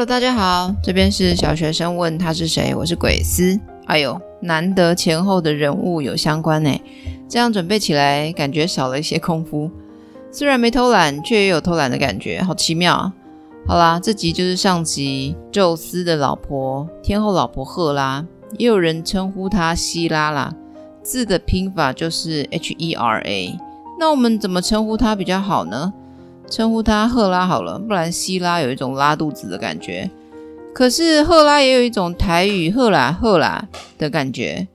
Hello，大家好，这边是小学生问他是谁，我是鬼斯。哎呦，难得前后的人物有相关呢，这样准备起来感觉少了一些功夫。虽然没偷懒，却也有偷懒的感觉，好奇妙啊！好啦，这集就是上集宙斯的老婆，天后老婆赫拉，也有人称呼她希拉啦，字的拼法就是 H E R A。那我们怎么称呼她比较好呢？称呼她赫拉好了，不然希拉有一种拉肚子的感觉。可是赫拉也有一种台语“赫拉赫拉”的感觉。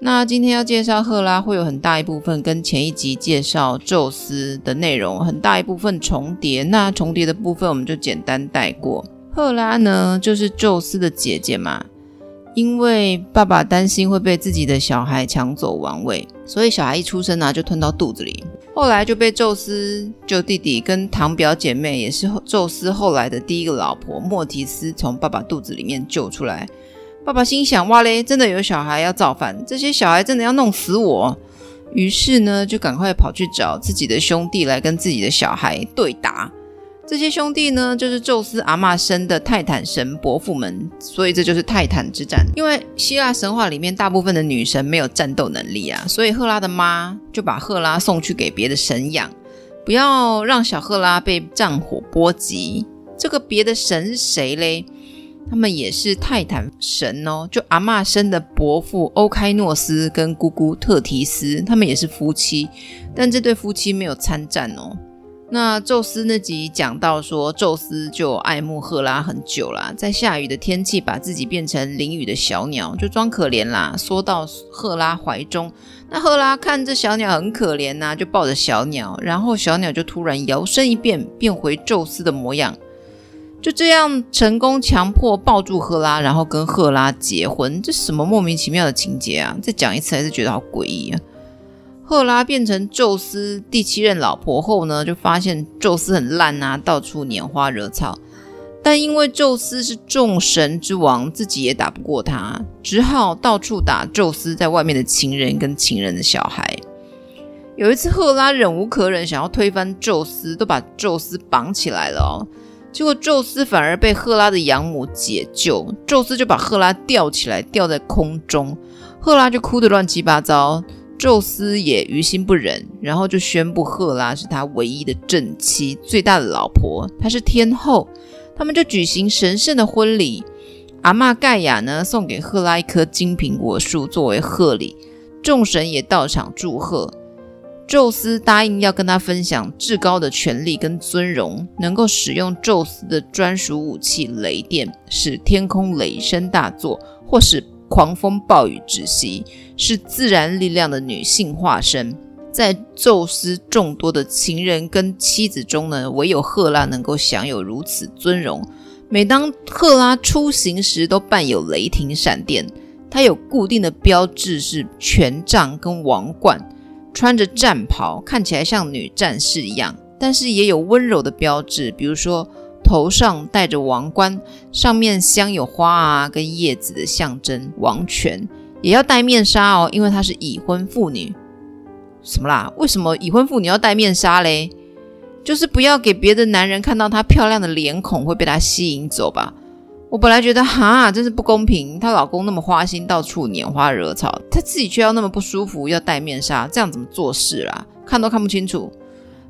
那今天要介绍赫拉，会有很大一部分跟前一集介绍宙斯的内容很大一部分重叠。那重叠的部分我们就简单带过。赫拉呢，就是宙斯的姐姐嘛。因为爸爸担心会被自己的小孩抢走王位，所以小孩一出生啊就吞到肚子里。后来就被宙斯救弟弟跟堂表姐妹，也是宙斯后来的第一个老婆莫提斯从爸爸肚子里面救出来。爸爸心想：哇嘞，真的有小孩要造反，这些小孩真的要弄死我。于是呢，就赶快跑去找自己的兄弟来跟自己的小孩对打。这些兄弟呢，就是宙斯阿嬷生的泰坦神伯父们，所以这就是泰坦之战。因为希腊神话里面大部分的女神没有战斗能力啊，所以赫拉的妈就把赫拉送去给别的神养，不要让小赫拉被战火波及。这个别的神是谁嘞？他们也是泰坦神哦，就阿嬷生的伯父欧开诺斯跟姑姑特提斯，他们也是夫妻，但这对夫妻没有参战哦。那宙斯那集讲到说，宙斯就爱慕赫拉很久啦，在下雨的天气把自己变成淋雨的小鸟，就装可怜啦，缩到赫拉怀中。那赫拉看这小鸟很可怜呐、就抱着小鸟，然后小鸟就突然摇身一变，变回宙斯的模样，就这样成功强迫抱住赫拉，然后跟赫拉结婚。这什么莫名其妙的情节啊？再讲一次还是觉得好诡异啊！赫拉变成宙斯第七任老婆后呢，就发现宙斯很烂啊，到处拈花惹草。但因为宙斯是众神之王，自己也打不过他，只好到处打宙斯在外面的情人跟情人的小孩。有一次，赫拉忍无可忍，想要推翻宙斯，都把宙斯绑起来了哦。结果宙斯反而被赫拉的养母解救，宙斯就把赫拉吊起来，吊在空中，赫拉就哭得乱七八糟。宙斯也于心不忍，然后就宣布赫拉是他唯一的正妻，最大的老婆，她是天后。他们就举行神圣的婚礼。阿玛盖亚呢，送给赫拉一棵金苹果树作为贺礼，众神也到场祝贺。宙斯答应要跟他分享至高的权力跟尊荣，能够使用宙斯的专属武器雷电，使天空雷声大作，或是。狂风暴雨之息，是自然力量的女性化身。在宙斯众多的情人跟妻子中呢，唯有赫拉能够享有如此尊荣。每当赫拉出行时，都伴有雷霆闪电。她有固定的标志是权杖跟王冠，穿着战袍，看起来像女战士一样。但是也有温柔的标志，比如说。头上戴着王冠，上面镶有花啊跟叶子的象征王权，也要戴面纱哦，因为她是已婚妇女。什么啦？为什么已婚妇女要戴面纱嘞？就是不要给别的男人看到她漂亮的脸孔，会被她吸引走吧？我本来觉得哈，真是不公平。她老公那么花心，到处拈花惹草，她自己却要那么不舒服，要戴面纱，这样怎么做事啦？看都看不清楚。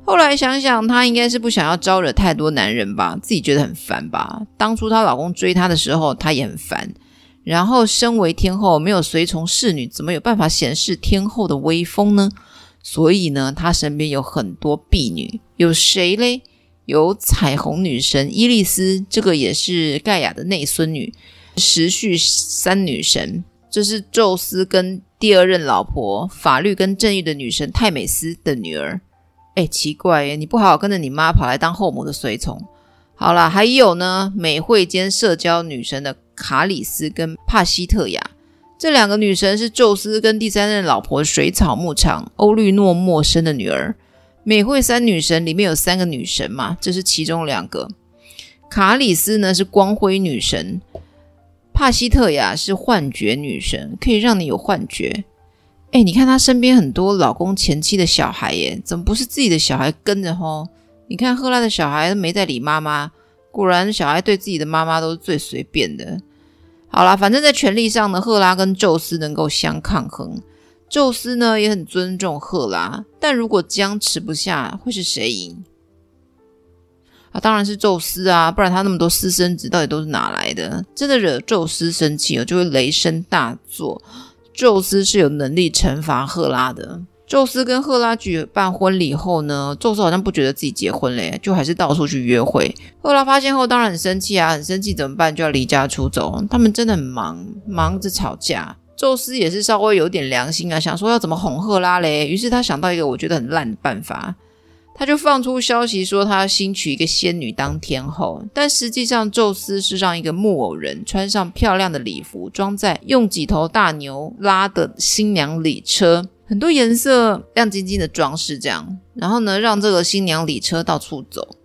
后来想想，她应该是不想要招惹太多男人吧，自己觉得很烦吧。当初她老公追她的时候，她也很烦。然后，身为天后，没有随从侍女，怎么有办法显示天后的威风呢？所以呢，她身边有很多婢女，有谁嘞？有彩虹女神伊丽丝，这个也是盖亚的内孙女，时序三女神，这是宙斯跟第二任老婆法律跟正义的女神泰美斯的女儿。哎，奇怪耶，你不好好跟着你妈跑来当后母的随从。好啦，还有呢，美惠兼社交女神的卡里斯跟帕西特亚，这两个女神是宙斯跟第三任老婆水草牧场欧律诺墨生的女儿。美惠三女神里面有三个女神嘛，这是其中两个。卡里斯呢是光辉女神，帕西特亚是幻觉女神，可以让你有幻觉。哎，你看她身边很多老公前妻的小孩耶，怎么不是自己的小孩跟着吼？你看赫拉的小孩没在理妈妈，果然，小孩对自己的妈妈都是最随便的。好啦，反正在权力上呢，赫拉跟宙斯能够相抗衡。宙斯呢也很尊重赫拉，但如果僵持不下，会是谁赢？啊，当然是宙斯啊，不然他那么多私生子到底都是哪来的？真的惹宙斯生气了，就会雷声大作。宙斯是有能力惩罚赫拉的。宙斯跟赫拉举办婚礼后呢，宙斯好像不觉得自己结婚嘞，就还是到处去约会。赫拉发现后当然很生气啊，很生气怎么办？就要离家出走。他们真的很忙，忙着吵架。宙斯也是稍微有点良心啊，想说要怎么哄赫拉嘞。于是他想到一个我觉得很烂的办法，他就放出消息说他要新娶一个仙女当天后。但实际上宙斯是让一个木偶人穿上漂亮的礼服，装在用几头大牛拉的新娘礼车。很多颜色亮晶晶的装饰，这样，然后呢，让这个新娘礼车到处走。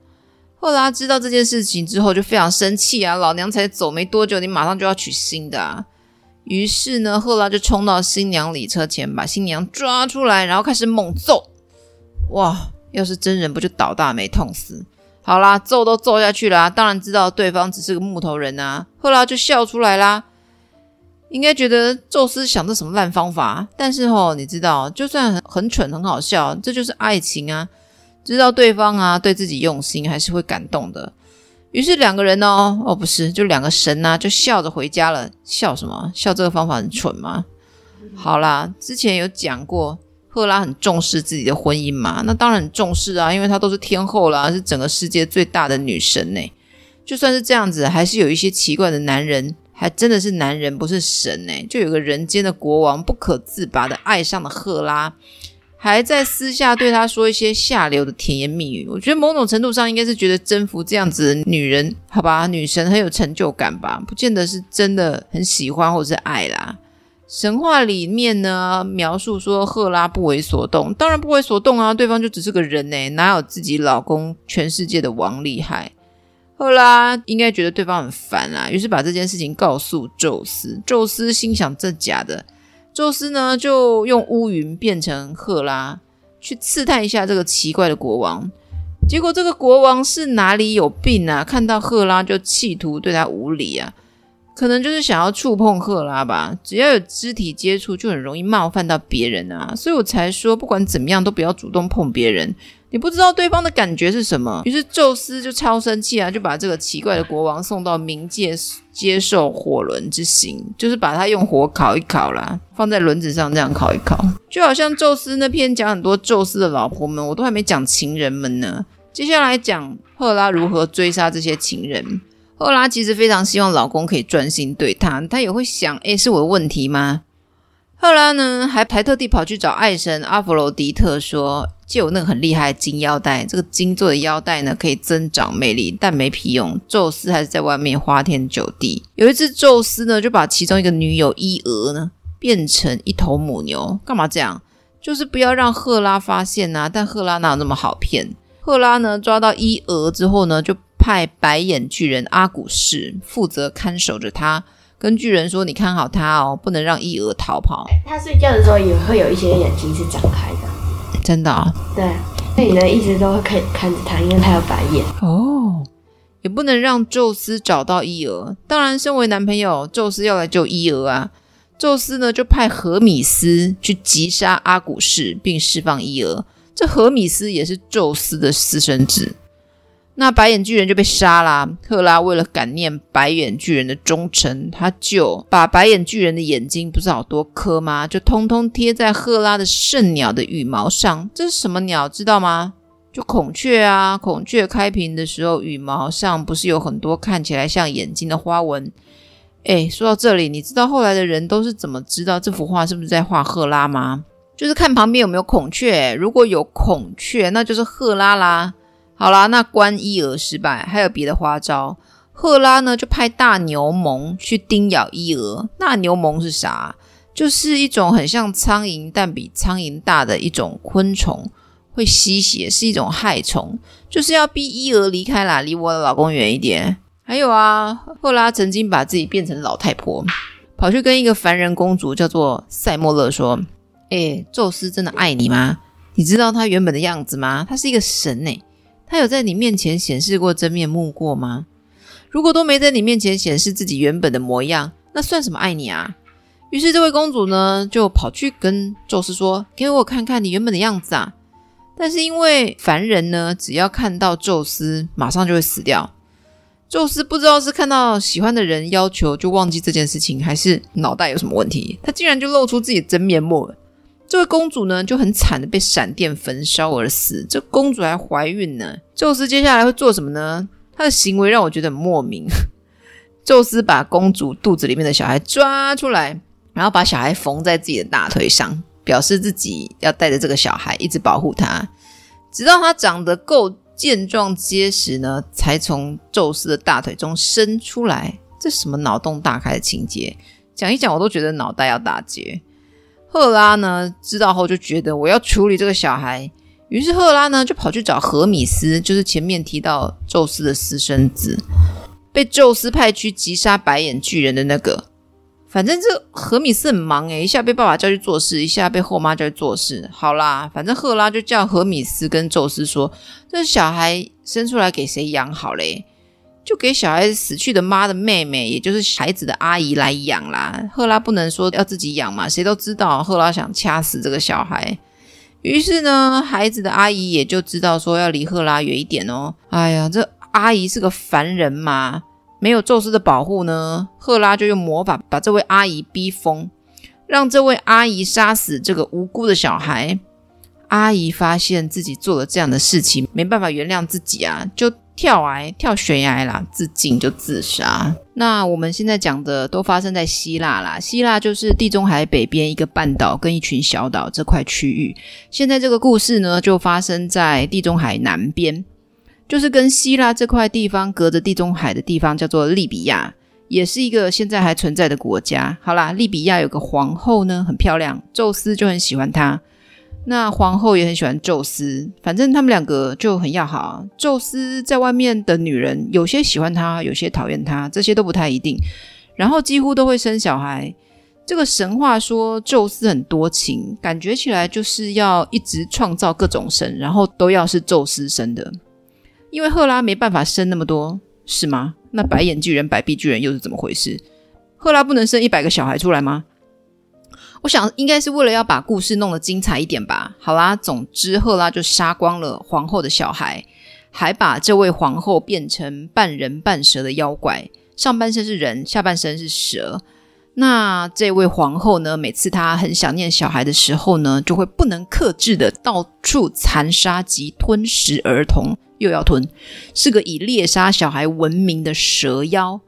赫拉知道这件事情之后，就非常生气啊！老娘才走没多久，你马上就要娶新的啊！于是呢，赫拉就冲到新娘礼车前，把新娘抓出来，然后开始猛揍。哇！要是真人，不就倒大霉痛死？好啦，揍都揍下去啦，当然知道对方只是个木头人啊！赫拉就笑出来啦。应该觉得宙斯想的什么烂方法，但是吼，你知道，就算很很蠢很好笑，这就是爱情啊！知道对方啊对自己用心，还是会感动的。于是两个人哦哦不是，就两个神呐、啊，就笑着回家了。笑什么？笑这个方法很蠢吗？好啦，之前有讲过，赫拉很重视自己的婚姻嘛，那当然很重视啊，因为她都是天后啦，是整个世界最大的女神呢。就算是这样子，还是有一些奇怪的男人。还真的是男人，不是神呢！就有个人间的国王不可自拔的爱上了赫拉，还在私下对她说一些下流的甜言蜜语。我觉得某种程度上应该是觉得征服这样子的女人，好吧，女神很有成就感吧？不见得是真的很喜欢或者是爱啦。神话里面呢，描述说赫拉不为所动，当然不为所动啊，对方就只是个人呢，哪有自己老公全世界的王厉害？赫拉应该觉得对方很烦啊，于是把这件事情告诉宙斯。宙斯心想：这假的。宙斯呢，就用乌云变成赫拉，去刺探一下这个奇怪的国王。结果这个国王是哪里有病啊？看到赫拉就企图对他无礼啊，可能就是想要触碰赫拉吧。只要有肢体接触，就很容易冒犯到别人啊。所以我才说，不管怎么样，都不要主动碰别人。你不知道对方的感觉是什么，于是宙斯就超生气啊，就把这个奇怪的国王送到冥界接受火轮之刑，就是把他用火烤一烤啦，放在轮子上这样烤一烤，就好像宙斯那篇讲很多宙斯的老婆们，我都还没讲情人们呢。接下来讲赫拉如何追杀这些情人。赫拉其实非常希望老公可以专心对她，她也会想，诶，是我的问题吗？赫拉呢，还还特地跑去找爱神阿弗罗狄特说。就有那个很厉害的金腰带，这个金做的腰带呢，可以增长魅力，但没屁用。宙斯还是在外面花天酒地。有一次，宙斯呢就把其中一个女友伊俄呢变成一头母牛，干嘛这样？就是不要让赫拉发现呐、啊。但赫拉哪有那么好骗？赫拉呢抓到伊俄之后呢，就派白眼巨人阿古士负责看守着他，跟巨人说：“你看好他哦，不能让伊俄逃跑。”他睡觉的时候也会有一些眼睛是张开的。真的啊、哦？对，那你呢？一直都会可以看着他，因为他有白眼哦。也不能让宙斯找到伊俄。当然，身为男朋友，宙斯要来救伊俄啊。宙斯呢，就派荷米斯去击杀阿古士，并释放伊俄。这荷米斯也是宙斯的私生子。那白眼巨人就被杀啦。赫拉为了感念白眼巨人的忠诚，他就把白眼巨人的眼睛不是好多颗吗？就通通贴在赫拉的圣鸟的羽毛上。这是什么鸟？知道吗？就孔雀啊！孔雀开屏的时候，羽毛上不是有很多看起来像眼睛的花纹？诶，说到这里，你知道后来的人都是怎么知道这幅画是不是在画赫拉吗？就是看旁边有没有孔雀。如果有孔雀，那就是赫拉啦。好啦，那关伊俄失败，还有别的花招。赫拉呢，就派大牛虻去叮咬伊俄。那牛虻是啥？就是一种很像苍蝇，但比苍蝇大的一种昆虫，会吸血，是一种害虫，就是要逼伊俄离开啦，离我的老公远一点。还有啊，赫拉曾经把自己变成老太婆，跑去跟一个凡人公主叫做塞莫勒说：“诶，宙斯真的爱你吗？你知道他原本的样子吗？他是一个神诶。”他有在你面前显示过真面目过吗？如果都没在你面前显示自己原本的模样，那算什么爱你啊？于是这位公主呢，就跑去跟宙斯说：“给我看看你原本的样子啊！”但是因为凡人呢，只要看到宙斯，马上就会死掉。宙斯不知道是看到喜欢的人要求就忘记这件事情，还是脑袋有什么问题，他竟然就露出自己的真面目了。这位公主呢，就很惨的被闪电焚烧而死。这公主还怀孕呢。宙斯接下来会做什么呢？他的行为让我觉得很莫名。宙斯把公主肚子里面的小孩抓出来。然后把小孩缝在自己的大腿上，表示自己要带着这个小孩一直保护他，直到他长得够健壮结实呢，才从宙斯的大腿中伸出来。这什么脑洞大开的情节？讲一讲我都觉得脑袋要打结。赫拉呢，知道后就觉得我要处理这个小孩，于是赫拉呢就跑去找荷米斯，就是前面提到宙斯的私生子，被宙斯派去击杀白眼巨人的那个。反正这荷米斯很忙诶，一下被爸爸叫去做事，一下被后妈叫去做事。好啦，反正赫拉就叫荷米斯跟宙斯说：“这小孩生出来给谁养好嘞？就给小孩死去的妈的妹妹，也就是孩子的阿姨来养啦。赫拉不能说要自己养嘛，谁都知道赫拉想掐死这个小孩。于是呢，孩子的阿姨也就知道说要离赫拉远一点哦。哎呀，这阿姨是个凡人嘛。”没有宙斯的保护呢，赫拉就用魔法把这位阿姨逼疯，让这位阿姨杀死这个无辜的小孩。阿姨发现自己做了这样的事情，没办法原谅自己啊，就跳崖跳悬崖啦，自尽就自杀。那我们现在讲的都发生在希腊啦，希腊就是地中海北边一个半岛跟一群小岛这块区域。现在这个故事呢，就发生在地中海南边。就是跟希腊这块地方隔着地中海的地方叫做利比亚，也是一个现在还存在的国家。好啦，利比亚有个皇后呢，很漂亮，宙斯就很喜欢她。那皇后也很喜欢宙斯，反正他们两个就很要好。宙斯在外面的女人，有些喜欢他，有些讨厌他，这些都不太一定。然后几乎都会生小孩。这个神话说宙斯很多情，感觉起来就是要一直创造各种神，然后都要是宙斯生的。因为赫拉没办法生那么多，是吗？那白眼巨人、白臂巨人又是怎么回事？赫拉不能生一百个小孩出来吗？我想应该是为了要把故事弄得精彩一点吧。好啦，总之赫拉就杀光了皇后的小孩，还把这位皇后变成半人半蛇的妖怪，上半身是人，下半身是蛇。那这位皇后呢，每次她很想念小孩的时候呢，就会不能克制的到处残杀及吞食儿童。又要吞，是个以猎杀小孩闻名的蛇妖。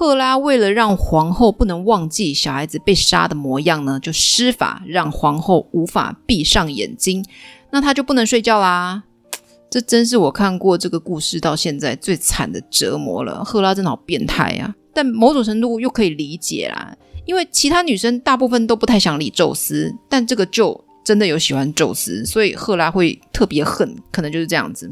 赫拉为了让皇后不能忘记小孩子被杀的模样呢，就施法让皇后无法闭上眼睛，那她就不能睡觉啦。这真是我看过这个故事到现在最惨的折磨了。赫拉真的好变态啊，但某种程度又可以理解啦，因为其他女生大部分都不太想理宙斯，但这个就真的有喜欢宙斯，所以赫拉会特别恨，可能就是这样子。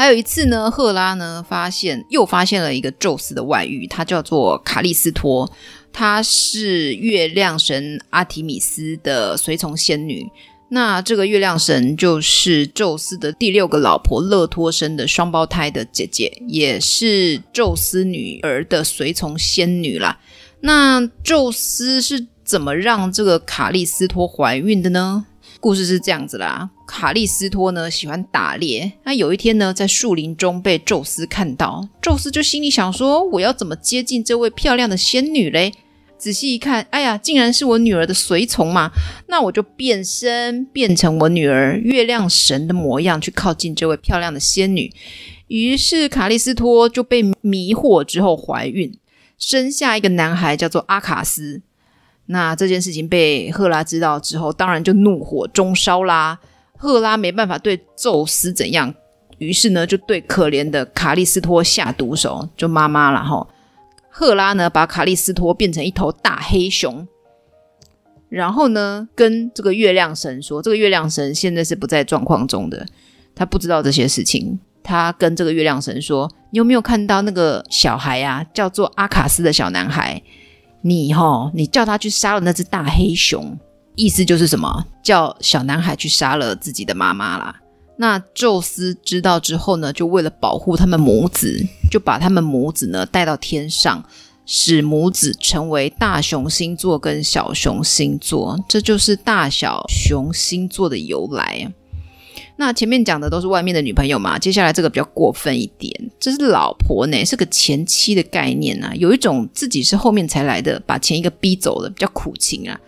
还有一次呢，赫拉呢发现又发现了一个宙斯的外遇，他叫做卡利斯托，她是月亮神阿提米斯的随从仙女。那这个月亮神就是宙斯的第六个老婆勒托生的双胞胎的姐姐，也是宙斯女儿的随从仙女啦。那宙斯是怎么让这个卡利斯托怀孕的呢？故事是这样子啦，卡利斯托呢喜欢打猎，那有一天呢在树林中被宙斯看到，宙斯就心里想说，我要怎么接近这位漂亮的仙女嘞？仔细一看，哎呀，竟然是我女儿的随从嘛，那我就变身变成我女儿月亮神的模样去靠近这位漂亮的仙女。于是卡利斯托就被迷惑之后怀孕，生下一个男孩叫做阿卡斯。那这件事情被赫拉知道之后，当然就怒火中烧啦。赫拉没办法对宙斯怎样，于是呢就对可怜的卡利斯托下毒手，就妈妈了哈。赫拉呢把卡利斯托变成一头大黑熊，然后呢跟这个月亮神说，这个月亮神现在是不在状况中的，他不知道这些事情。他跟这个月亮神说：“你有没有看到那个小孩啊？叫做阿卡斯的小男孩？”你齁，你叫他去杀了那只大黑熊，意思就是什么？叫小男孩去杀了自己的妈妈啦。那宙斯知道之后呢，就为了保护他们母子，就把他们母子呢带到天上，使母子成为大熊星座跟小熊星座，这就是大小熊星座的由来。那前面讲的都是外面的女朋友嘛，接下来这个比较过分一点，这是老婆呢，是个前妻的概念啊，有一种自己是后面才来的，把前一个逼走了，比较苦情啊。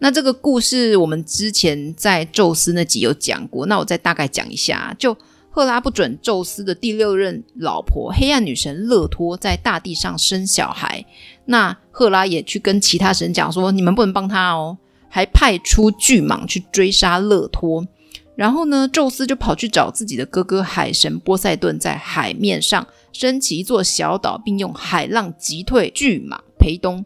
那这个故事我们之前在宙斯那集有讲过，那我再大概讲一下。就赫拉不准宙斯的第六任老婆黑暗女神勒托在大地上生小孩，那赫拉也去跟其他神讲说，你们不能帮他哦，还派出巨蟒去追杀勒托。然后呢，宙斯就跑去找自己的哥哥海神波塞顿，在海面上升起一座小岛，并用海浪击退巨蟒裴东。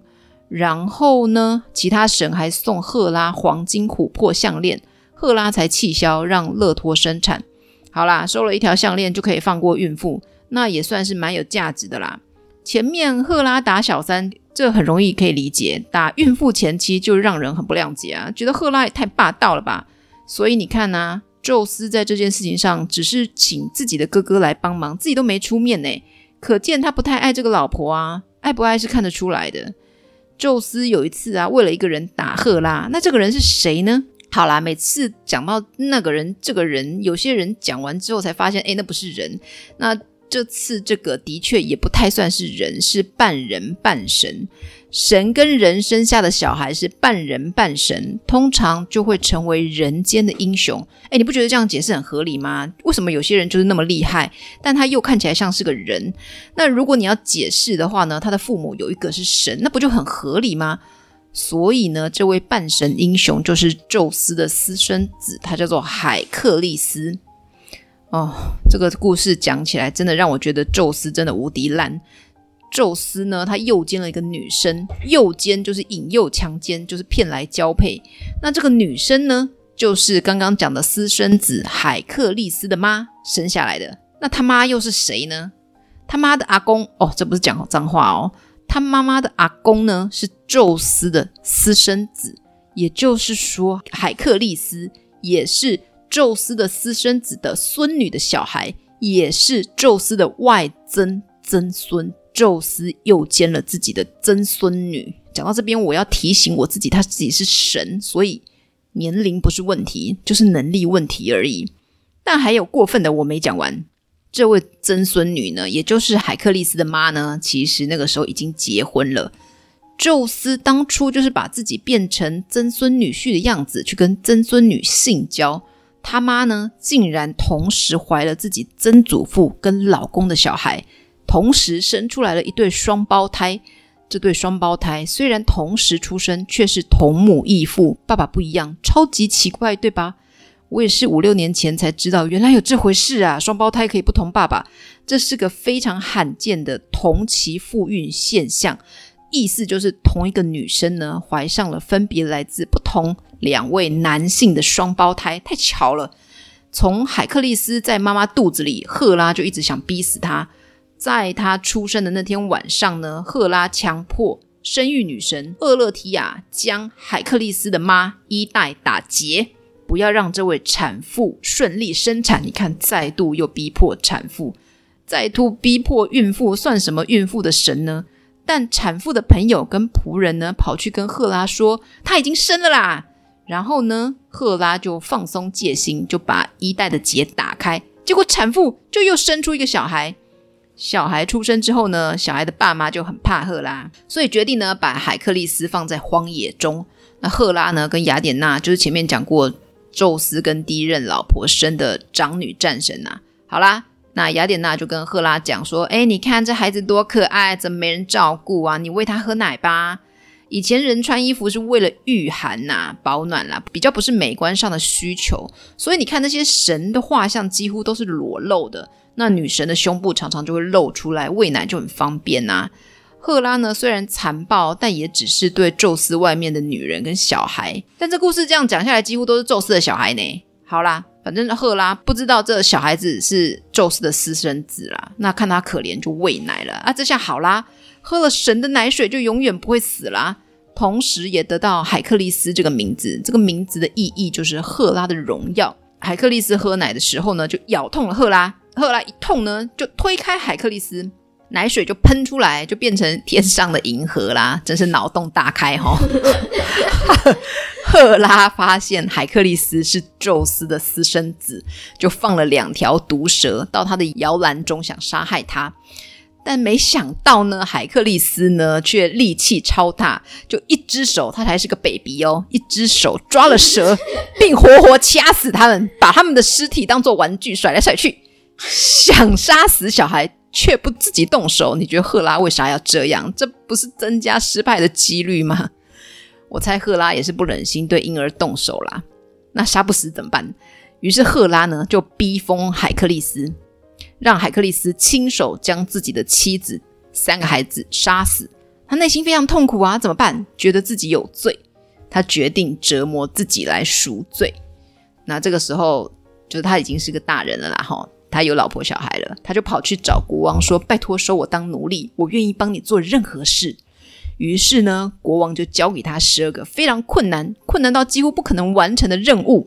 然后呢，其他神还送赫拉黄金琥珀项链，赫拉才气消，让勒托生产。好啦，收了一条项链就可以放过孕妇，那也算是蛮有价值的啦。前面赫拉打小三，这很容易可以理解，打孕妇前妻就让人很不谅解啊，觉得赫拉也太霸道了吧。所以你看呐、宙斯在这件事情上只是请自己的哥哥来帮忙，自己都没出面呢，可见他不太爱这个老婆啊，爱不爱是看得出来的。宙斯有一次啊，为了一个人打赫拉，那这个人是谁呢？好啦，每次讲到那个人，这个人，有些人讲完之后才发现，诶，那不是人。那这次这个的确也不太算是人，是半人半神。神跟人生下的小孩是半人半神，通常就会成为人间的英雄。诶，你不觉得这样解释很合理吗？为什么有些人就是那么厉害，但他又看起来像是个人？那如果你要解释的话呢，他的父母有一个是神，那不就很合理吗？所以呢，这位半神英雄就是宙斯的私生子，他叫做海克利斯。哦，这个故事讲起来，真的让我觉得宙斯真的无敌烂。宙斯呢，他诱奸了一个女生，诱奸就是引诱、强奸，就是骗来交配。那这个女生呢，就是刚刚讲的私生子海克利斯的妈生下来的。那他妈又是谁呢？他妈的阿公哦，这不是讲脏话哦。他妈妈的阿公呢，是宙斯的私生子，也就是说，海克利斯也是宙斯的私生子的孙女的小孩，也是宙斯的外曾曾孙。宙斯又奸了自己的曾孙女。讲到这边，我要提醒我自己，他自己是神，所以年龄不是问题，就是能力问题而已。但还有过分的，我没讲完。这位曾孙女呢，也就是海克利斯的妈呢，其实那个时候已经结婚了。宙斯当初就是把自己变成曾孙女婿的样子，去跟曾孙女性交。他妈呢，竟然同时怀了自己曾祖父跟老公的小孩。同时生出来了一对双胞胎，这对双胞胎虽然同时出生，却是同母异父，爸爸不一样，超级奇怪，对吧？我也是五六年前才知道，原来有这回事啊！双胞胎可以不同爸爸，这是个非常罕见的同期复孕现象。意思就是同一个女生呢，怀上了分别来自不同两位男性的双胞胎，太巧了。从海克利斯在妈妈肚子里，赫拉就一直想逼死他。在他出生的那天晚上呢，赫拉强迫生育女神厄勒提亚将海克利斯的妈伊代打劫，不要让这位产妇顺利生产。你看，再度又逼迫产妇，再度逼迫孕妇，算什么孕妇的神呢？但产妇的朋友跟仆人呢，跑去跟赫拉说，她已经生了啦。然后呢，赫拉就放松戒心，就把伊代的结打开，结果产妇就又生出一个小孩。小孩出生之后呢，小孩的爸妈就很怕赫拉，所以决定呢把海克利斯放在荒野中。那赫拉呢跟雅典娜就是前面讲过，宙斯跟第一任老婆生的长女战神呐、啊。好啦，那雅典娜就跟赫拉讲说：“哎，你看这孩子多可爱，怎么没人照顾啊？你喂他喝奶吧。以前人穿衣服是为了御寒呐、啊、保暖啦，比较不是美观上的需求。所以你看那些神的画像几乎都是裸露的。”那女神的胸部常常就会露出来，喂奶就很方便呐、啊。赫拉呢，虽然残暴，但也只是对宙斯外面的女人跟小孩。但这故事这样讲下来，几乎都是宙斯的小孩呢。好啦，反正赫拉不知道这小孩子是宙斯的私生子啦。那看他可怜，就喂奶了啊。这下好啦，喝了神的奶水就永远不会死啦。同时也得到海克利斯这个名字，这个名字的意义就是赫拉的荣耀。海克利斯喝奶的时候呢，就咬痛了赫拉。赫拉一痛呢，就推开海克利斯，奶水就喷出来，就变成天上的银河啦！真是脑洞大开哈、赫拉发现海克利斯是宙斯的私生子，就放了两条毒蛇到他的摇篮中，想杀害他。但没想到呢，海克力斯呢却力气超大，就一只手，他还是个 baby 哦，一只手抓了蛇，并活活掐死他们，把他们的尸体当做玩具甩来甩去，想杀死小孩却不自己动手。你觉得赫拉为啥要这样？这不是增加失败的几率吗？我猜赫拉也是不忍心对婴儿动手啦。那杀不死怎么办？于是赫拉呢就逼疯海克力斯。让海克力斯亲手将自己的妻子、三个孩子杀死，他内心非常痛苦啊，怎么办？觉得自己有罪，他决定折磨自己来赎罪。那这个时候，就是他已经是个大人了啦，哈，他有老婆小孩了，他就跑去找国王说：“拜托收我当奴隶，我愿意帮你做任何事。”于是呢，国王就交给他十二个非常困难、困难到几乎不可能完成的任务，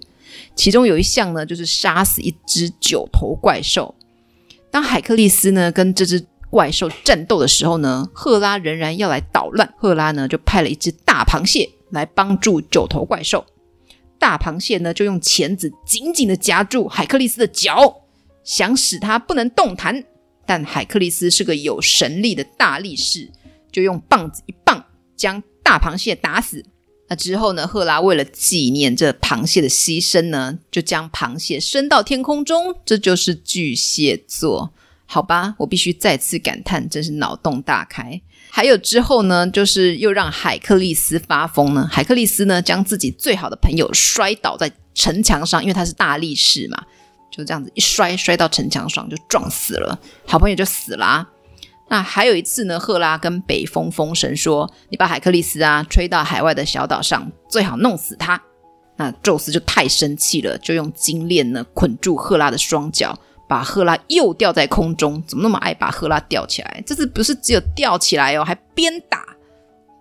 其中有一项呢，就是杀死一只九头怪兽。当海克力斯呢跟这只怪兽战斗的时候呢，赫拉仍然要来捣乱。赫拉呢就派了一只大螃蟹来帮助九头怪兽。大螃蟹呢就用钳子紧紧地夹住海克力斯的脚，想使他不能动弹。但海克力斯是个有神力的大力士，就用棒子一棒将大螃蟹打死。那之后呢，赫拉为了纪念这螃蟹的牺牲呢，就将螃蟹升到天空中，这就是巨蟹座，好吧？我必须再次感叹，真是脑洞大开。还有之后呢，就是又让海克力斯发疯呢。海克力斯呢，将自己最好的朋友摔倒在城墙上，因为他是大力士嘛，就这样子一摔，摔到城墙上就撞死了，好朋友就死了。那还有一次呢，赫拉跟北风风神说：“你把海克力斯啊吹到海外的小岛上，最好弄死他。”那宙斯就太生气了，就用金链呢捆住赫拉的双脚，把赫拉又吊在空中。怎么那么爱把赫拉吊起来？这次不是只有吊起来哦，还鞭打。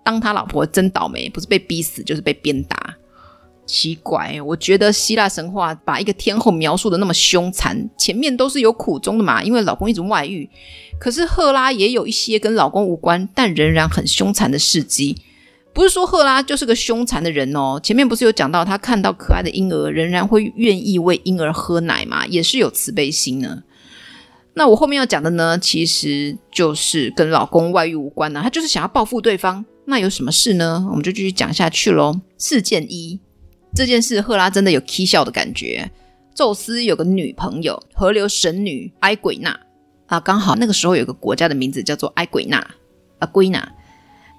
当他老婆真倒霉，不是被逼死，就是被鞭打。奇怪，我觉得希腊神话把一个天后描述的那么凶残，前面都是有苦衷的嘛，因为老公一直外遇。可是赫拉也有一些跟老公无关，但仍然很凶残的事迹。不是说赫拉就是个凶残的人哦。前面不是有讲到，她看到可爱的婴儿，仍然会愿意为婴儿喝奶嘛，也是有慈悲心呢。那我后面要讲的呢，其实就是跟老公外遇无关呢，她就是想要报复对方。那有什么事呢？我们就继续讲下去喽。事件一。这件事，赫拉真的有起笑的感觉。宙斯有个女朋友，河流神女埃鬼娜啊，刚好那个时候有个国家的名字叫做埃鬼娜，啊圭娜。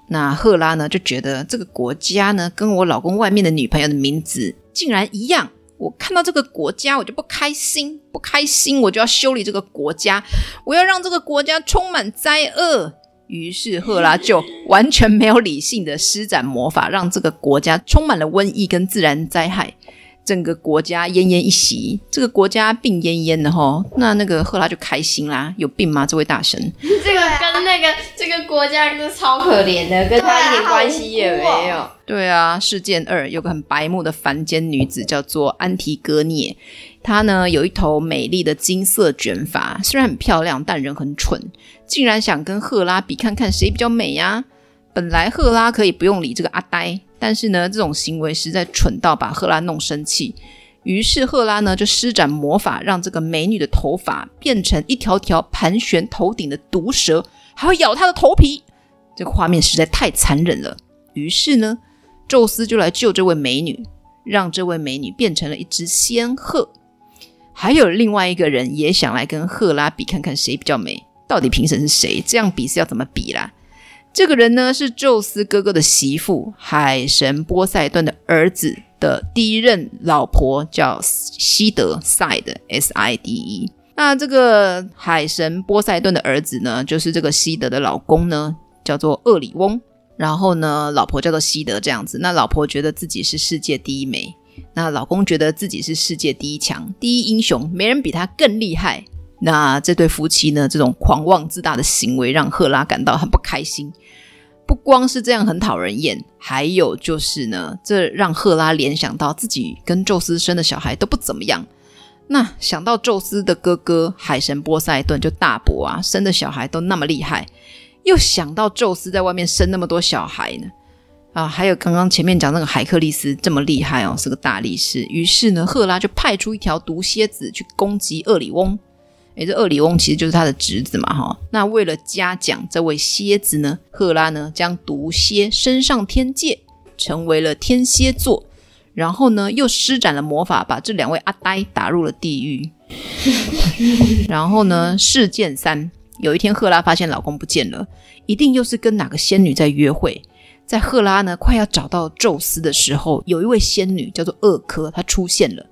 那赫拉呢就觉得这个国家呢跟我老公外面的女朋友的名字竟然一样，我看到这个国家我就不开心，不开心我就要修理这个国家，我要让这个国家充满灾厄。于是赫拉就完全没有理性的施展魔法，让这个国家充满了瘟疫跟自然灾害，整个国家奄奄一息，这个国家病恹恹的哈。那那个赫拉就开心啦，有病吗？这位大神？这个跟那个这个国家是超可怜的，跟他一点关系也没有。对啊，事件二有个很白目的凡间女子叫做安提戈涅。她呢有一头美丽的金色卷发，虽然很漂亮，但人很蠢，竟然想跟赫拉比看看谁比较美呀！本来赫拉可以不用理这个阿呆，但是呢这种行为实在蠢到把赫拉弄生气。于是赫拉呢就施展魔法，让这个美女的头发变成一条条盘旋头顶的毒蛇，还会咬她的头皮。这个画面实在太残忍了。于是呢，宙斯就来救这位美女，让这位美女变成了一只仙鹤。还有另外一个人也想来跟赫拉比，看看谁比较美。到底评审是谁？这样比是要怎么比啦？这个人呢是宙斯哥哥的媳妇，海神波塞顿的儿子的第一任老婆，叫西德 （Side），S-I-D-E。那这个海神波塞顿的儿子呢，就是这个西德的老公呢，叫做厄里翁。然后呢，老婆叫做西德，这样子。那老婆觉得自己是世界第一美。那老公觉得自己是世界第一强、第一英雄，没人比他更厉害。那这对夫妻呢，这种狂妄自大的行为让赫拉感到很不开心。不光是这样很讨人厌，还有就是呢，这让赫拉联想到自己跟宙斯生的小孩都不怎么样。那想到宙斯的哥哥海神波塞顿就大伯啊，生的小孩都那么厉害，又想到宙斯在外面生那么多小孩呢，啊，还有刚刚前面讲那个海克力斯这么厉害哦，是个大力士。于是呢，赫拉就派出一条毒蝎子去攻击厄里翁。诶，这厄里翁其实就是他的侄子嘛，哈。那为了嘉奖这位蝎子呢，赫拉呢将毒蝎升上天界，成为了天蝎座。然后呢，又施展了魔法，把这两位阿呆打入了地狱。然后呢，事件三，有一天赫拉发现老公不见了，一定又是跟哪个仙女在约会。在赫拉呢快要找到宙斯的时候，有一位仙女叫做厄科，她出现了，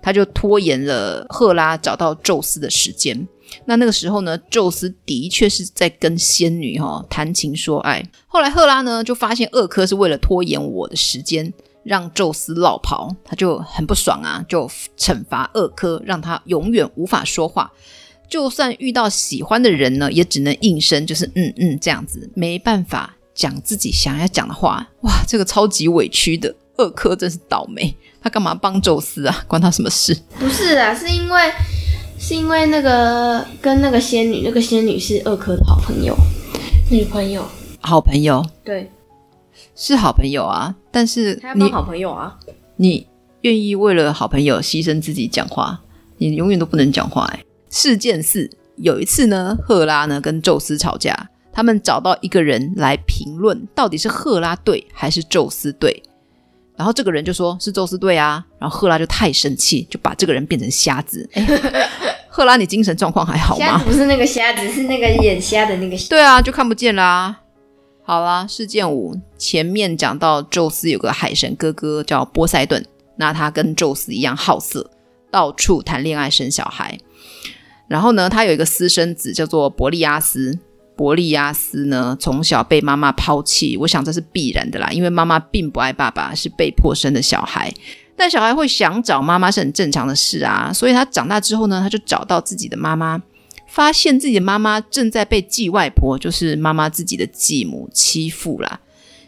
她就拖延了赫拉找到宙斯的时间。那那个时候呢，宙斯的确是在跟仙女哈、哦、谈情说爱。后来赫拉呢就发现厄科是为了拖延我的时间。让宙斯落跑，他就很不爽啊，就惩罚厄科，让他永远无法说话。就算遇到喜欢的人呢，也只能应声，就是嗯嗯这样子，没办法讲自己想要讲的话。哇，这个超级委屈的厄科真是倒霉。他干嘛帮宙斯啊？关他什么事？不是啊，是因为是因为那个跟那个仙女，那个仙女是厄科的好朋友，女朋友，好朋友，对。是好朋友啊，但是你好朋友啊，你愿意为了好朋友牺牲自己讲话，你永远都不能讲话哎。事件四，有一次呢，赫拉呢跟宙斯吵架，他们找到一个人来评论到底是赫拉对还是宙斯对，然后这个人就说是宙斯对啊，然后赫拉就太生气，就把这个人变成瞎子。哎，赫拉，你精神状况还好吗？不是那个瞎子，是那个眼瞎的那个瞎。对啊，就看不见啦。好啦，事件五，前面讲到宙斯有个海神哥哥叫波塞顿，那他跟宙斯一样好色，到处谈恋爱生小孩。然后呢，他有一个私生子叫做伯利亚斯。伯利亚斯呢，从小被妈妈抛弃，我想这是必然的啦，因为妈妈并不爱爸爸，是被迫生的小孩。但小孩会想找妈妈是很正常的事啊，所以他长大之后呢，他就找到自己的妈妈。发现自己的妈妈正在被继外婆，就是妈妈自己的继母欺负啦。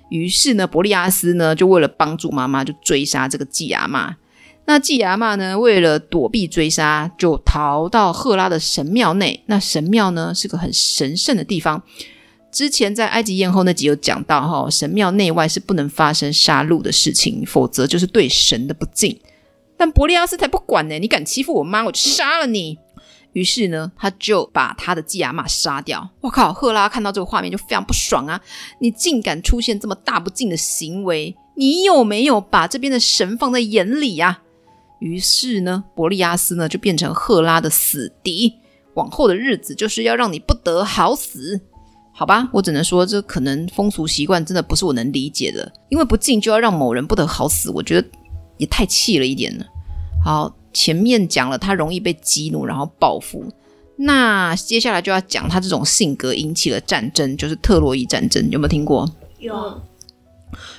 于是呢，伯利亚斯呢就为了帮助妈妈，就追杀这个继阿妈。那继阿嬷呢，为了躲避追杀，就逃到赫拉的神庙内。那神庙呢是个很神圣的地方。之前在埃及艳后那集有讲到哈，神庙内外是不能发生杀戮的事情，否则就是对神的不敬。但伯利亚斯才不管呢，你敢欺负我妈，我就杀了你。于是呢，他就把他的继阿玛杀掉。我靠，赫拉看到这个画面就非常不爽啊！你竟敢出现这么大不敬的行为，你有没有把这边的神放在眼里呀？于是呢，伯利亚斯呢就变成赫拉的死敌，往后的日子就是要让你不得好死。好吧，我只能说这可能风俗习惯真的不是我能理解的，因为不敬就要让某人不得好死，我觉得也太气了一点了。好。前面讲了他容易被激怒，然后报复。那接下来就要讲他这种性格引起了战争，就是特洛伊战争，有没有听过？有。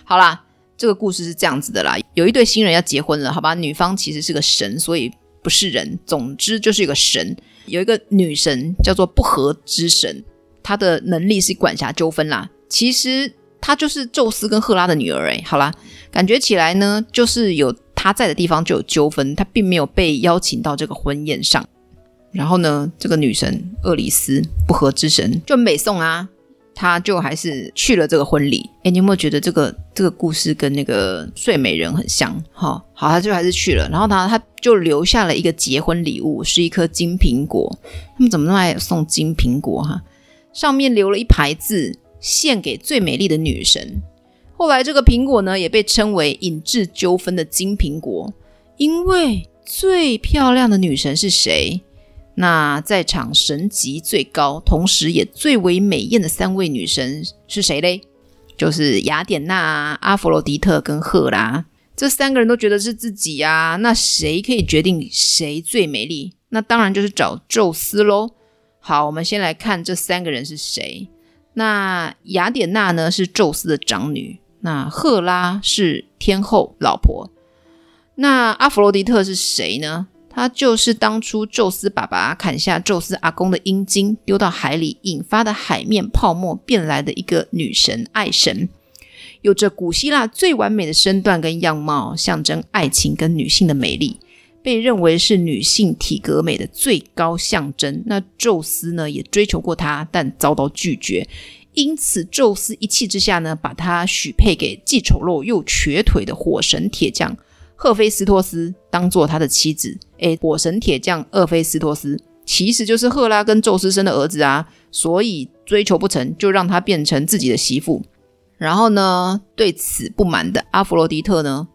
好啦，这个故事是这样子的啦。有一对新人要结婚了，好吧？女方其实是个神，所以不是人。总之就是一个神，有一个女神叫做不和之神，她的能力是管辖纠纷啦。其实她就是宙斯跟赫拉的女儿诶。好啦，感觉起来呢，就是有。她在的地方就有纠纷，她并没有被邀请到这个婚宴上。然后呢，这个女神厄里斯不和之神就美颂啊，他就还是去了这个婚礼。诶，你有没有觉得这个这个故事跟那个睡美人很像？哈、好，他就还是去了。然后他他就留下了一个结婚礼物，是一颗金苹果。他们怎么那么爱送金苹果？哈，上面留了一排字，献给最美丽的女神。后来，这个苹果呢，也被称为引致纠纷的金苹果，因为最漂亮的女神是谁？那在场神级最高，同时也最为美艳的三位女神是谁嘞？就是雅典娜、阿佛罗狄特跟赫拉。这三个人都觉得是自己啊，那谁可以决定谁最美丽？那当然就是找宙斯喽。好，我们先来看这三个人是谁。那雅典娜呢，是宙斯的长女。那赫拉是天后老婆，那阿佛罗狄特是谁呢？她就是当初宙斯爸爸砍下宙斯阿公的阴茎，丢到海里引发的海面泡沫变来的一个女神爱神，有着古希腊最完美的身段跟样貌，象征爱情跟女性的美丽。被认为是女性体格美的最高象征。那宙斯呢，也追求过她，但遭到拒绝。因此，宙斯一气之下呢，把她许配给既丑陋又瘸腿的火神铁匠赫菲斯托斯，当做他的妻子。诶，火神铁匠厄菲斯托斯其实就是赫拉跟宙斯生的儿子啊，所以追求不成就让他变成自己的媳妇。然后呢，对此不满的阿弗洛狄特呢，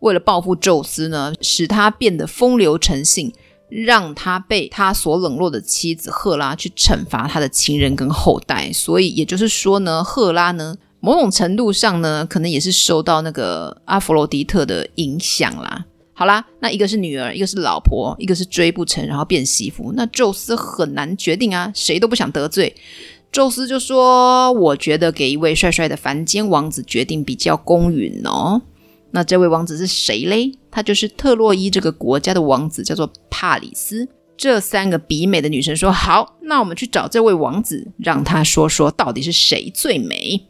为了报复宙斯呢，使他变得风流成性，让他被他所冷落的妻子赫拉去惩罚他的情人跟后代。所以也就是说呢，赫拉呢，某种程度上呢，可能也是受到那个阿弗洛狄特的影响啦。好啦，那一个是女儿，一个是老婆，一个是追不成，然后变媳妇，那宙斯很难决定啊，谁都不想得罪。宙斯就说：“我觉得给一位帅帅的凡间王子决定比较公允哦。那这位王子是谁嘞？他就是特洛伊这个国家的王子，叫做帕里斯。这三个比美的女神说：好，那我们去找这位王子，让他说说到底是谁最美。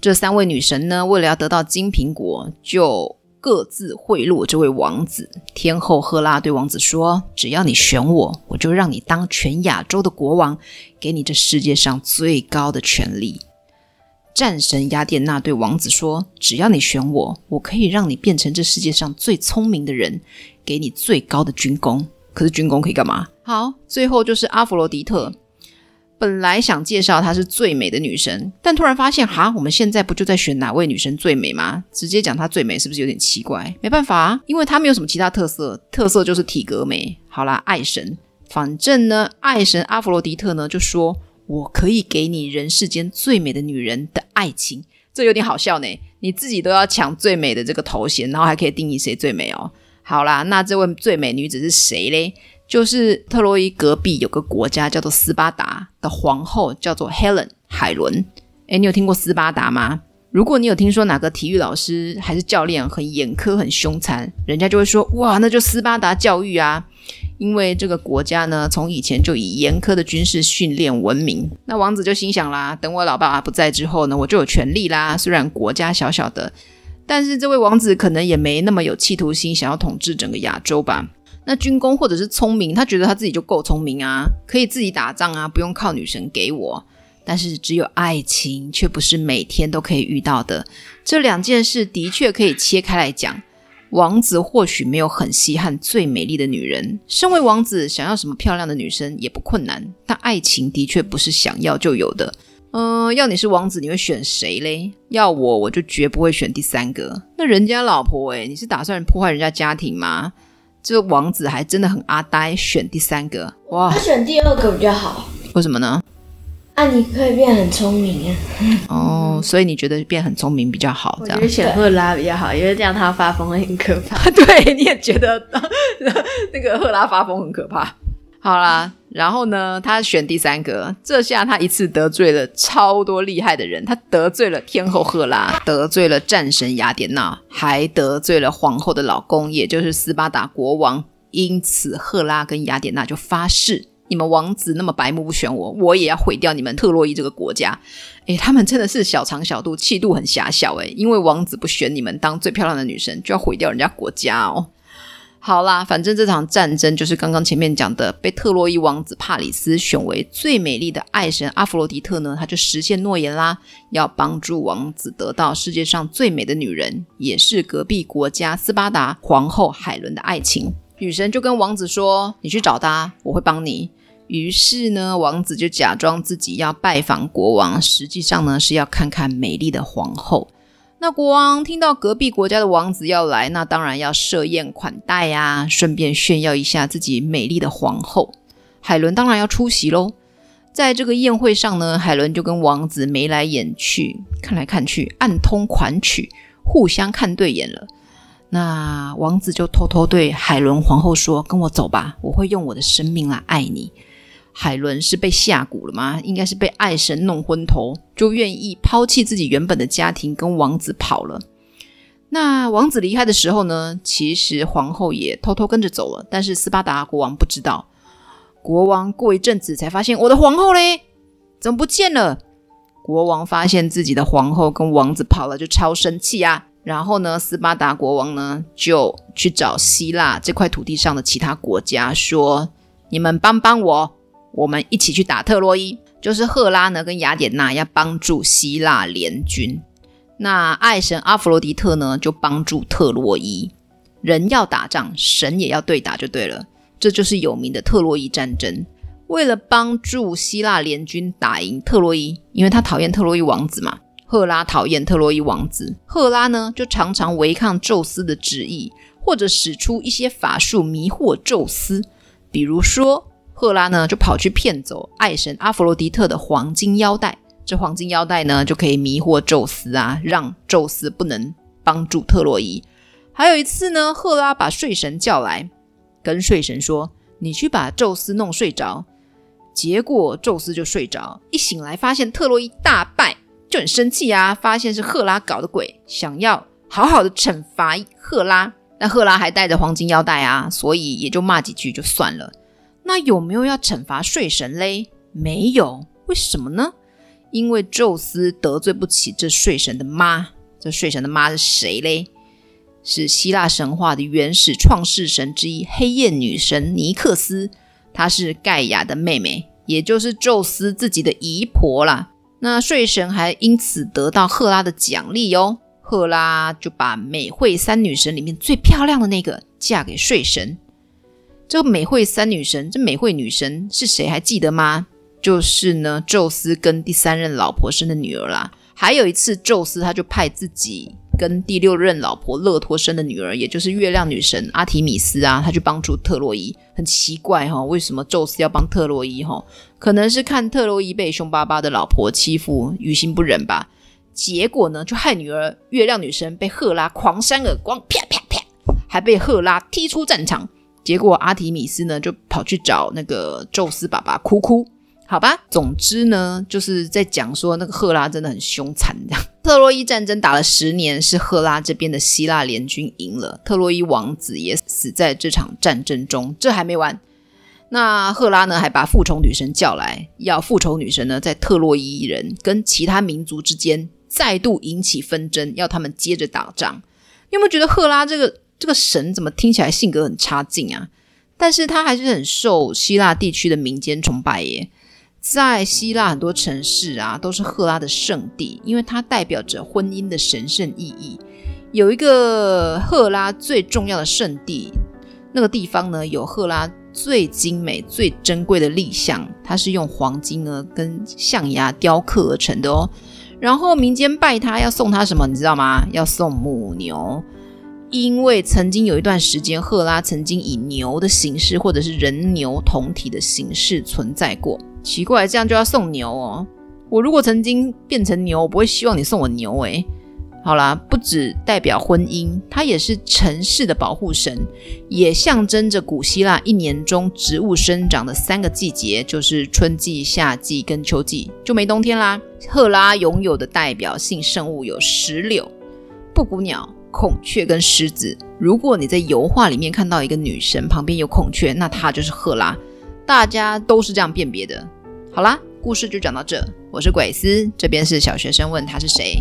这三位女神呢，为了要得到金苹果，就……”各自贿赂这位王子。天后赫拉对王子说：“只要你选我，我就让你当全亚洲的国王，给你这世界上最高的权力。”战神雅典娜对王子说：“只要你选我，我可以让你变成这世界上最聪明的人，给你最高的军功。可是军功可以干嘛？”好，最后就是阿弗罗狄特。本来想介绍她是最美的女神，但突然发现，哈，我们现在不就在选哪位女神最美吗？直接讲她最美是不是有点奇怪？没办法，因为她没有什么其他特色，特色就是体格美。好啦，爱神，反正呢，爱神阿弗洛狄特呢就说：“我可以给你人世间最美的女人的爱情。”这有点好笑呢，你自己都要抢最美的这个头衔，然后还可以定义谁最美哦。好啦，那这位最美女子是谁嘞？就是特洛伊隔壁有个国家叫做斯巴达的皇后叫做 Helen 海伦。诶，你有听过斯巴达吗？如果你有听说哪个体育老师还是教练很严苛、很凶残，人家就会说哇，那就斯巴达教育啊。因为这个国家呢，从以前就以严苛的军事训练闻名。那王子就心想啦，等我老爸爸不在之后呢，我就有权利啦。虽然国家小小的，但是这位王子可能也没那么有企图心，想要统治整个亚洲吧。那军功或者是聪明，他觉得他自己就够聪明啊，可以自己打仗啊，不用靠女神给我。但是只有爱情，却不是每天都可以遇到的。这两件事的确可以切开来讲。王子或许没有很稀罕最美丽的女人，身为王子，想要什么漂亮的女生也不困难。但爱情的确不是想要就有的。嗯、要你是王子，你会选谁嘞？要我，我就绝不会选第三个。那人家老婆，诶，你是打算破坏人家家庭吗？这个王子还真的很阿呆，选第三个哇！他选第二个比较好，为什么呢？啊，你可以变很聪明啊！哦，所以你觉得变很聪明比较好？这样，我觉得选赫拉比较好，因为这样他发疯会很可怕。对，你也觉得 那个赫拉发疯很可怕？好啦，然后呢，他选第三个，这下他一次得罪了超多厉害的人，他得罪了天后赫拉，得罪了战神雅典娜，还得罪了皇后的老公，也就是斯巴达国王。因此，赫拉跟雅典娜就发誓：你们王子那么白目不选我，我也要毁掉你们特洛伊这个国家。诶，他们真的是小肠小肚，气度很狭小。诶，因为王子不选你们当最漂亮的女神，就要毁掉人家国家哦。好啦，反正这场战争就是刚刚前面讲的，被特洛伊王子帕里斯选为最美丽的爱神阿弗洛狄特呢，他就实现诺言啦，要帮助王子得到世界上最美的女人，也是隔壁国家斯巴达皇后海伦的爱情。女神就跟王子说：“你去找她，我会帮你。”于是呢，王子就假装自己要拜访国王，实际上呢是要看看美丽的皇后。那国王听到隔壁国家的王子要来，那当然要设宴款待呀，顺便炫耀一下自己美丽的皇后。海伦当然要出席喽。在这个宴会上呢，海伦就跟王子眉来眼去，看来看去，暗通款曲，互相看对眼了。那王子就偷偷对海伦皇后说：“跟我走吧，我会用我的生命来爱你。”海伦是被下蛊了吗？应该是被爱神弄昏头，就愿意抛弃自己原本的家庭，跟王子跑了。那王子离开的时候呢？其实皇后也偷偷跟着走了，但是斯巴达国王不知道。国王过一阵子才发现，我的皇后嘞，怎么不见了？国王发现自己的皇后跟王子跑了，就超生气啊！然后呢，斯巴达国王呢就去找希腊这块土地上的其他国家，说：“你们帮帮我，我们一起去打特洛伊。”就是赫拉呢跟雅典娜要帮助希腊联军，那爱神阿弗洛狄特呢就帮助特洛伊。人要打仗，神也要对打，就对了。这就是有名的特洛伊战争。为了帮助希腊联军打赢特洛伊，因为他讨厌特洛伊王子嘛。赫拉讨厌特洛伊王子，赫拉呢就常常违抗宙斯的旨意，或者使出一些法术迷惑宙斯。比如说，赫拉呢就跑去骗走爱神阿弗洛狄特的黄金腰带，这黄金腰带呢就可以迷惑宙斯啊，让宙斯不能帮助特洛伊。还有一次呢，赫拉把睡神叫来，跟睡神说：“你去把宙斯弄睡着。”结果宙斯就睡着，一醒来发现特洛伊大败。就很生气啊！发现是赫拉搞的鬼，想要好好的惩罚赫拉。但赫拉还带着黄金腰带啊，所以也就骂几句就算了。那有没有要惩罚睡神嘞？没有，为什么呢？因为宙斯得罪不起这睡神的妈。这睡神的妈是谁嘞？是希腊神话的原始创世神之一黑夜女神尼克斯，她是盖亚的妹妹，也就是宙斯自己的姨婆啦。那睡神还因此得到赫拉的奖励哦，赫拉就把美惠三女神里面最漂亮的那个嫁给睡神。这个美惠三女神，这美惠女神是谁？还记得吗？就是呢，宙斯跟第三任老婆生的女儿啦。还有一次，宙斯他就派自己。跟第六任老婆勒托生的女儿，也就是月亮女神阿提米斯啊，她去帮助特洛伊。很奇怪哈，为什么宙斯要帮特洛伊哈？可能是看特洛伊被凶巴巴的老婆欺负，于心不忍吧。结果呢，就害女儿月亮女神被赫拉狂扇耳光，啪啪啪，还被赫拉踢出战场。结果阿提米斯呢，就跑去找那个宙斯爸爸哭哭。好吧，总之呢，就是在讲说那个赫拉真的很凶残。这样，特洛伊战争打了十年，是赫拉这边的希腊联军赢了，特洛伊王子也死在这场战争中。这还没完，那赫拉呢还把复仇女神叫来，要复仇女神呢在特洛伊人跟其他民族之间再度引起纷争，要他们接着打仗。你有没有觉得赫拉这个这个神怎么听起来性格很差劲啊？但是他还是很受希腊地区的民间崇拜耶。在希腊很多城市啊，都是赫拉的圣地，因为它代表着婚姻的神圣意义。有一个赫拉最重要的圣地，那个地方呢，有赫拉最精美、最珍贵的立像，它是用黄金呢跟象牙雕刻而成的哦。然后民间拜他要送他什么，你知道吗？要送母牛，因为曾经有一段时间，赫拉曾经以牛的形式或者是人牛同体的形式存在过。奇怪，这样就要送牛哦？我如果曾经变成牛，我不会希望你送我牛诶。好啦，不只代表婚姻，它也是城市的保护神，也象征着古希腊一年中植物生长的三个季节，就是春季、夏季跟秋季，就没冬天啦。赫拉拥有的代表性圣物有石榴、布谷鸟、孔雀跟狮子。如果你在油画里面看到一个女神旁边有孔雀，那她就是赫拉。大家都是这样辨别的。好啦，故事就讲到这。我是鬼斯，这边是小学生问他是谁。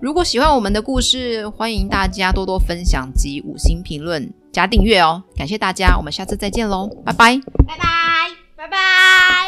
如果喜欢我们的故事，欢迎大家多多分享及五星评论加订阅哦。感谢大家，我们下次再见喽，拜拜，拜拜，拜拜。